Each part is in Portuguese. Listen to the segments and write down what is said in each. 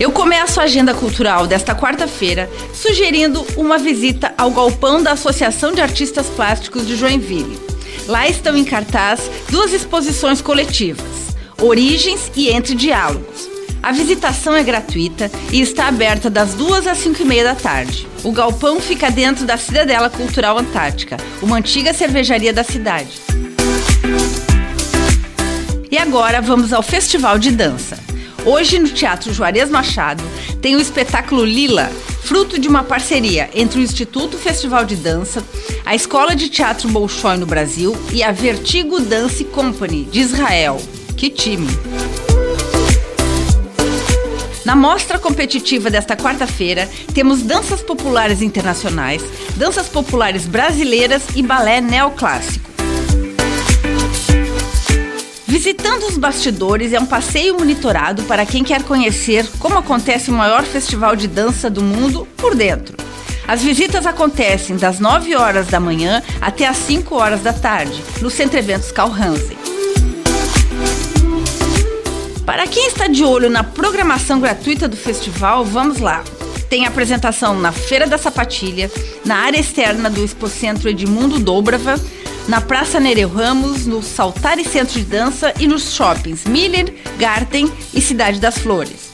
Eu começo a agenda cultural desta quarta-feira sugerindo uma visita ao galpão da Associação de Artistas Plásticos de Joinville. Lá estão em cartaz duas exposições coletivas, Origens e Entre Diálogos. A visitação é gratuita e está aberta das duas às cinco e meia da tarde. O galpão fica dentro da Cidadela Cultural Antártica, uma antiga cervejaria da cidade. E agora vamos ao Festival de Dança. Hoje, no Teatro Juarez Machado, tem o espetáculo Lila, fruto de uma parceria entre o Instituto Festival de Dança, a Escola de Teatro Bolshoi no Brasil e a Vertigo Dance Company de Israel. Que time! Na mostra competitiva desta quarta-feira, temos danças populares internacionais, danças populares brasileiras e balé neoclássico. Visitando os bastidores é um passeio monitorado para quem quer conhecer como acontece o maior festival de dança do mundo por dentro. As visitas acontecem das 9 horas da manhã até as 5 horas da tarde, no Centro Eventos Carl Hansen. Para quem está de olho na programação gratuita do festival, vamos lá. Tem apresentação na Feira da Sapatilha, na área externa do Expocentro Edmundo Dobrava, na Praça Nereu Ramos, no Saltari Centro de Dança e nos shoppings Miller, Garten e Cidade das Flores.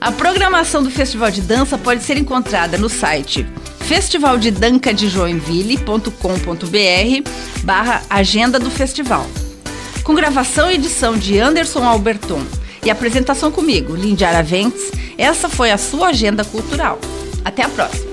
A programação do Festival de Dança pode ser encontrada no site festivaldedancadejoinville.com.br barra Agenda do Festival com gravação e edição de Anderson Alberton e apresentação comigo, Lindy Araventes, essa foi a sua agenda cultural. Até a próxima!